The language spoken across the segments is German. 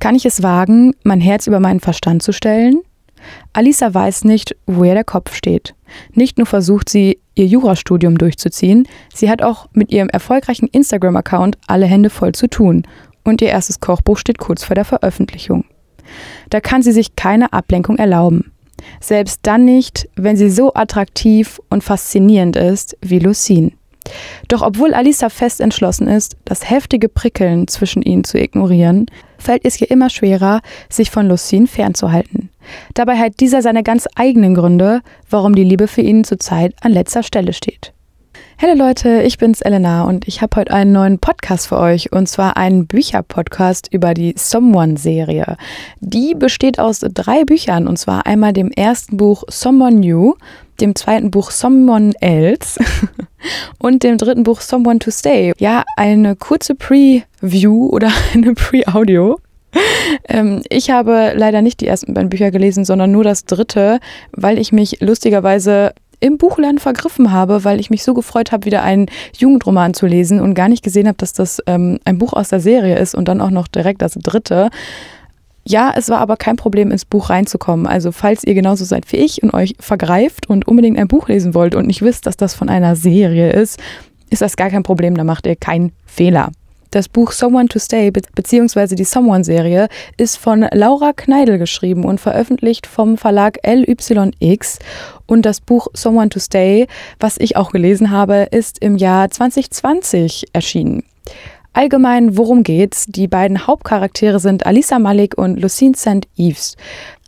Kann ich es wagen, mein Herz über meinen Verstand zu stellen? Alisa weiß nicht, woher der Kopf steht. Nicht nur versucht sie, ihr Jurastudium durchzuziehen, sie hat auch mit ihrem erfolgreichen Instagram-Account alle Hände voll zu tun. Und ihr erstes Kochbuch steht kurz vor der Veröffentlichung. Da kann sie sich keine Ablenkung erlauben. Selbst dann nicht, wenn sie so attraktiv und faszinierend ist wie Lucine. Doch obwohl Alisa fest entschlossen ist, das heftige Prickeln zwischen ihnen zu ignorieren, fällt es ihr immer schwerer, sich von Lucine fernzuhalten. Dabei hat dieser seine ganz eigenen Gründe, warum die Liebe für ihn zurzeit an letzter Stelle steht. Hallo Leute, ich bin's Elena und ich habe heute einen neuen Podcast für euch und zwar einen Bücherpodcast über die Someone-Serie. Die besteht aus drei Büchern und zwar einmal dem ersten Buch Someone New, dem zweiten Buch Someone Else und dem dritten Buch Someone to Stay. Ja, eine kurze Preview oder eine Pre-Audio. Ähm, ich habe leider nicht die ersten beiden Bücher gelesen, sondern nur das dritte, weil ich mich lustigerweise im Buchlernen vergriffen habe, weil ich mich so gefreut habe, wieder einen Jugendroman zu lesen und gar nicht gesehen habe, dass das ähm, ein Buch aus der Serie ist und dann auch noch direkt das dritte. Ja, es war aber kein Problem, ins Buch reinzukommen. Also falls ihr genauso seid wie ich und euch vergreift und unbedingt ein Buch lesen wollt und nicht wisst, dass das von einer Serie ist, ist das gar kein Problem, da macht ihr keinen Fehler. Das Buch Someone to Stay bzw. die Someone-Serie ist von Laura Kneidel geschrieben und veröffentlicht vom Verlag LYX. Und das Buch Someone to Stay, was ich auch gelesen habe, ist im Jahr 2020 erschienen. Allgemein, worum geht's? Die beiden Hauptcharaktere sind Alisa Malik und Lucine St. Eves.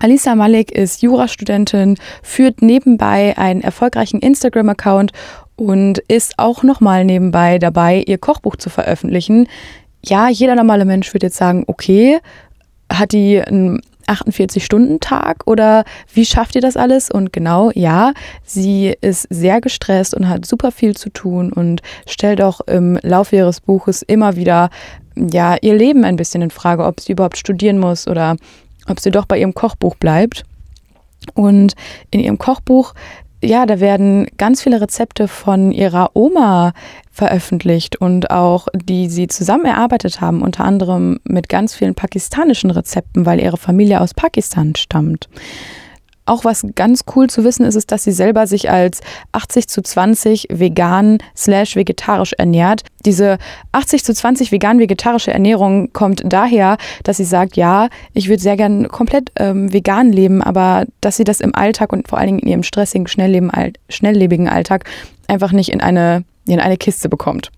Alisa Malik ist Jurastudentin, führt nebenbei einen erfolgreichen Instagram-Account und ist auch nochmal nebenbei dabei, ihr Kochbuch zu veröffentlichen. Ja, jeder normale Mensch würde jetzt sagen, okay, hat die einen 48-Stunden-Tag oder wie schafft ihr das alles? Und genau, ja, sie ist sehr gestresst und hat super viel zu tun und stellt auch im Laufe ihres Buches immer wieder ja, ihr Leben ein bisschen in Frage, ob sie überhaupt studieren muss oder ob sie doch bei ihrem Kochbuch bleibt. Und in ihrem Kochbuch ja, da werden ganz viele Rezepte von ihrer Oma veröffentlicht und auch die sie zusammen erarbeitet haben, unter anderem mit ganz vielen pakistanischen Rezepten, weil ihre Familie aus Pakistan stammt. Auch was ganz cool zu wissen ist, ist, dass sie selber sich als 80 zu 20 vegan slash vegetarisch ernährt. Diese 80 zu 20 vegan-vegetarische Ernährung kommt daher, dass sie sagt, ja, ich würde sehr gern komplett ähm, vegan leben, aber dass sie das im Alltag und vor allen Dingen in ihrem stressigen, schnelllebigen Alltag einfach nicht in eine, in eine Kiste bekommt.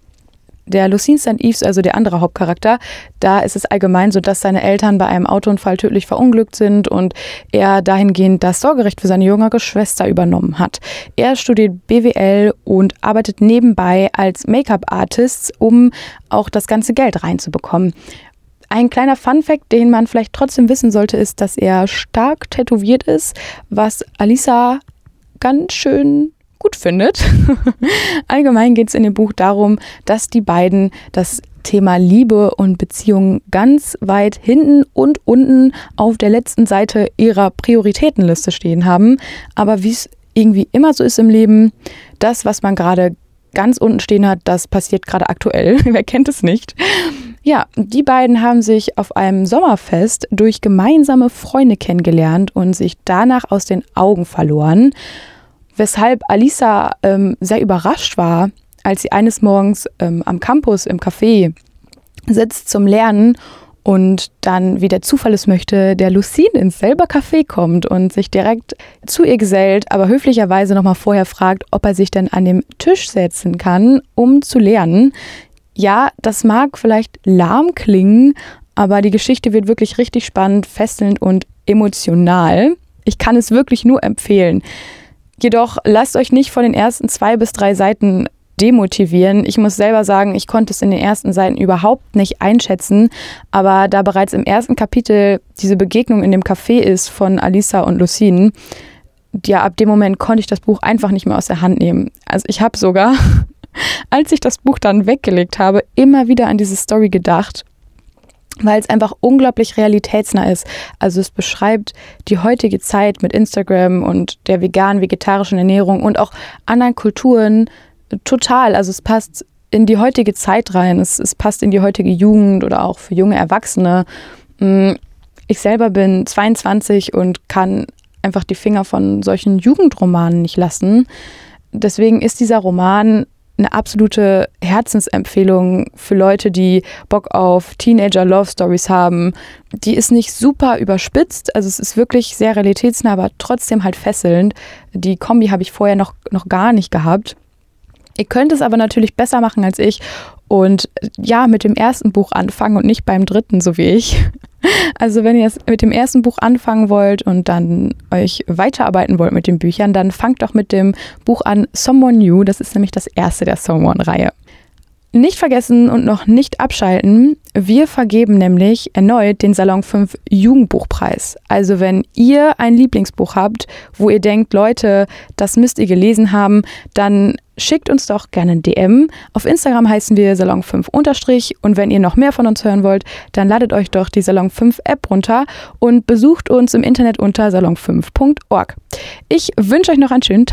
Der Lucine St. Eves, also der andere Hauptcharakter, da ist es allgemein so, dass seine Eltern bei einem Autounfall tödlich verunglückt sind und er dahingehend das Sorgerecht für seine jüngere Schwester übernommen hat. Er studiert BWL und arbeitet nebenbei als Make-up-Artist, um auch das ganze Geld reinzubekommen. Ein kleiner Fun-Fact, den man vielleicht trotzdem wissen sollte, ist, dass er stark tätowiert ist, was Alisa ganz schön gut findet. Allgemein geht es in dem Buch darum, dass die beiden das Thema Liebe und Beziehungen ganz weit hinten und unten auf der letzten Seite ihrer Prioritätenliste stehen haben. Aber wie es irgendwie immer so ist im Leben, das, was man gerade ganz unten stehen hat, das passiert gerade aktuell. Wer kennt es nicht? Ja, die beiden haben sich auf einem Sommerfest durch gemeinsame Freunde kennengelernt und sich danach aus den Augen verloren weshalb Alisa ähm, sehr überrascht war, als sie eines Morgens ähm, am Campus im Café sitzt zum Lernen und dann, wie der Zufall es möchte, der Lucine ins selbe Café kommt und sich direkt zu ihr gesellt, aber höflicherweise nochmal vorher fragt, ob er sich denn an dem Tisch setzen kann, um zu lernen. Ja, das mag vielleicht lahm klingen, aber die Geschichte wird wirklich richtig spannend, fesselnd und emotional. Ich kann es wirklich nur empfehlen. Jedoch lasst euch nicht von den ersten zwei bis drei Seiten demotivieren. Ich muss selber sagen, ich konnte es in den ersten Seiten überhaupt nicht einschätzen, aber da bereits im ersten Kapitel diese Begegnung in dem Café ist von Alisa und Lucine, ja, ab dem Moment konnte ich das Buch einfach nicht mehr aus der Hand nehmen. Also ich habe sogar, als ich das Buch dann weggelegt habe, immer wieder an diese Story gedacht weil es einfach unglaublich realitätsnah ist. Also es beschreibt die heutige Zeit mit Instagram und der veganen, vegetarischen Ernährung und auch anderen Kulturen total. Also es passt in die heutige Zeit rein, es, es passt in die heutige Jugend oder auch für junge Erwachsene. Mm, ich selber bin 22 und kann einfach die Finger von solchen Jugendromanen nicht lassen. Deswegen ist dieser Roman eine absolute Herzensempfehlung für Leute, die Bock auf Teenager-Love-Stories haben. Die ist nicht super überspitzt, also es ist wirklich sehr realitätsnah, aber trotzdem halt fesselnd. Die Kombi habe ich vorher noch, noch gar nicht gehabt. Ihr könnt es aber natürlich besser machen als ich und ja, mit dem ersten Buch anfangen und nicht beim dritten, so wie ich. Also wenn ihr mit dem ersten Buch anfangen wollt und dann euch weiterarbeiten wollt mit den Büchern, dann fangt doch mit dem Buch an Someone New. Das ist nämlich das erste der Someone-Reihe. Nicht vergessen und noch nicht abschalten. Wir vergeben nämlich erneut den Salon 5 Jugendbuchpreis. Also wenn ihr ein Lieblingsbuch habt, wo ihr denkt, Leute, das müsst ihr gelesen haben, dann schickt uns doch gerne ein DM. Auf Instagram heißen wir Salon 5 unterstrich und wenn ihr noch mehr von uns hören wollt, dann ladet euch doch die Salon 5 App runter und besucht uns im Internet unter salon5.org. Ich wünsche euch noch einen schönen Tag.